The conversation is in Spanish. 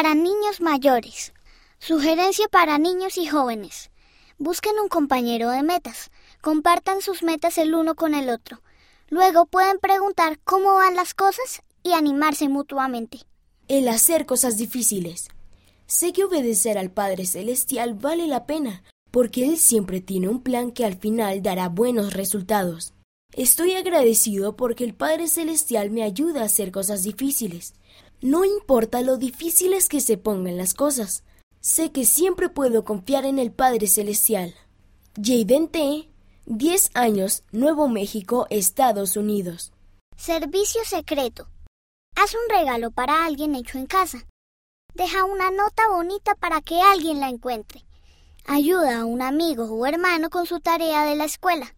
Para niños mayores. Sugerencia para niños y jóvenes. Busquen un compañero de metas. Compartan sus metas el uno con el otro. Luego pueden preguntar cómo van las cosas y animarse mutuamente. El hacer cosas difíciles. Sé que obedecer al Padre Celestial vale la pena, porque Él siempre tiene un plan que al final dará buenos resultados. Estoy agradecido porque el Padre Celestial me ayuda a hacer cosas difíciles. No importa lo difíciles que se pongan las cosas, sé que siempre puedo confiar en el Padre Celestial. Jaden T., 10 años, Nuevo México, Estados Unidos. Servicio secreto. Haz un regalo para alguien hecho en casa. Deja una nota bonita para que alguien la encuentre. Ayuda a un amigo o hermano con su tarea de la escuela.